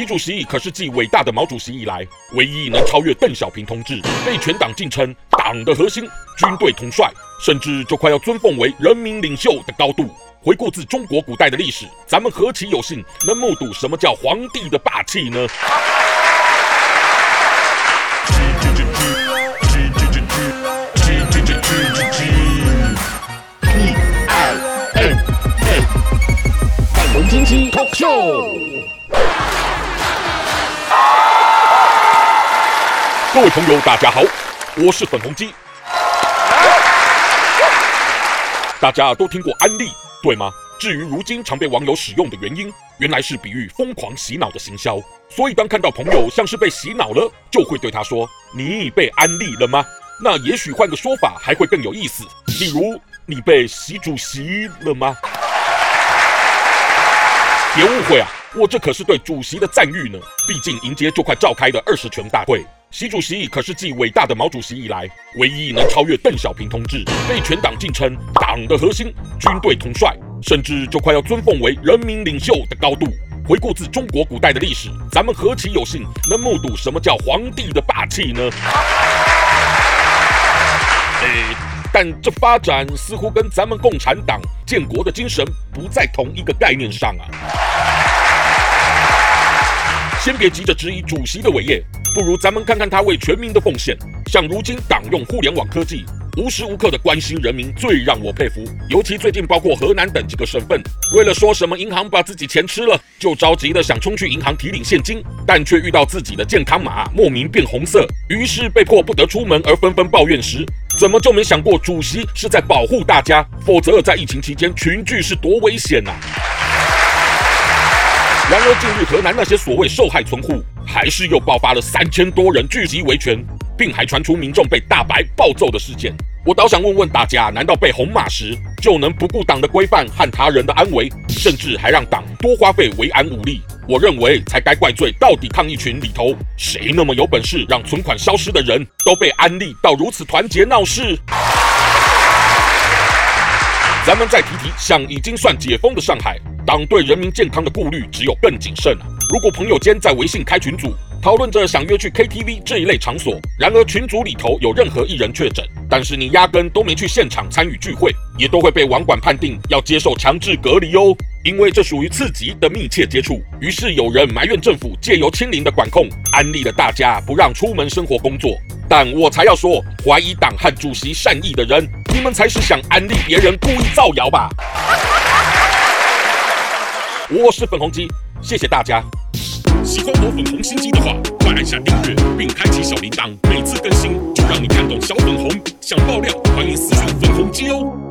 习主席可是继伟大的毛主席以来，唯一能超越邓小平同志，被全党敬称党的核心、军队统帅，甚至就快要尊奉为人民领袖的高度。回顾自中国古代的历史，咱们何其有幸能目睹什么叫皇帝的霸气呢？各位朋友，大家好，我是粉红鸡。大家都听过安利，对吗？至于如今常被网友使用的原因，原来是比喻疯狂洗脑的行销。所以当看到朋友像是被洗脑了，就会对他说：“你被安利了吗？”那也许换个说法还会更有意思，例如：“你被习主席了吗？”别误会啊，我这可是对主席的赞誉呢。毕竟迎接就快召开的二十全大会。习主席可是继伟大的毛主席以来，唯一能超越邓小平同志，被全党敬称党的核心、军队统帅，甚至就快要尊奉为人民领袖的高度。回顾自中国古代的历史，咱们何其有幸能目睹什么叫皇帝的霸气呢？哎，但这发展似乎跟咱们共产党建国的精神不在同一个概念上啊。先别急着质疑主席的伟业。不如咱们看看他为全民的奉献。像如今党用互联网科技，无时无刻的关心人民，最让我佩服。尤其最近包括河南等几个省份，为了说什么银行把自己钱吃了，就着急的想冲去银行提领现金，但却遇到自己的健康码莫名变红色，于是被迫不得出门而纷纷抱怨时，怎么就没想过主席是在保护大家？否则在疫情期间群聚是多危险呐！然而近日河南那些所谓受害村户。还是又爆发了三千多人聚集维权，并还传出民众被大白暴揍的事件。我倒想问问大家，难道被红码时就能不顾党的规范和他人的安危，甚至还让党多花费维安武力？我认为才该怪罪到底抗议群里头谁那么有本事，让存款消失的人都被安利到如此团结闹事。咱们再提提，像已经算解封的上海，党对人民健康的顾虑只有更谨慎了。如果朋友间在微信开群组讨论着想约去 KTV 这一类场所，然而群组里头有任何一人确诊，但是你压根都没去现场参与聚会，也都会被网管判定要接受强制隔离哦，因为这属于次级的密切接触。于是有人埋怨政府借由清零的管控，安利了大家不让出门生活工作。但我才要说，怀疑党和主席善意的人，你们才是想安利别人故意造谣吧？我是粉红鸡，谢谢大家。喜欢我粉红心机的话，快按下订阅并开启小铃铛，每次更新就让你看懂小粉红。想爆料，欢迎私信粉红鸡哦。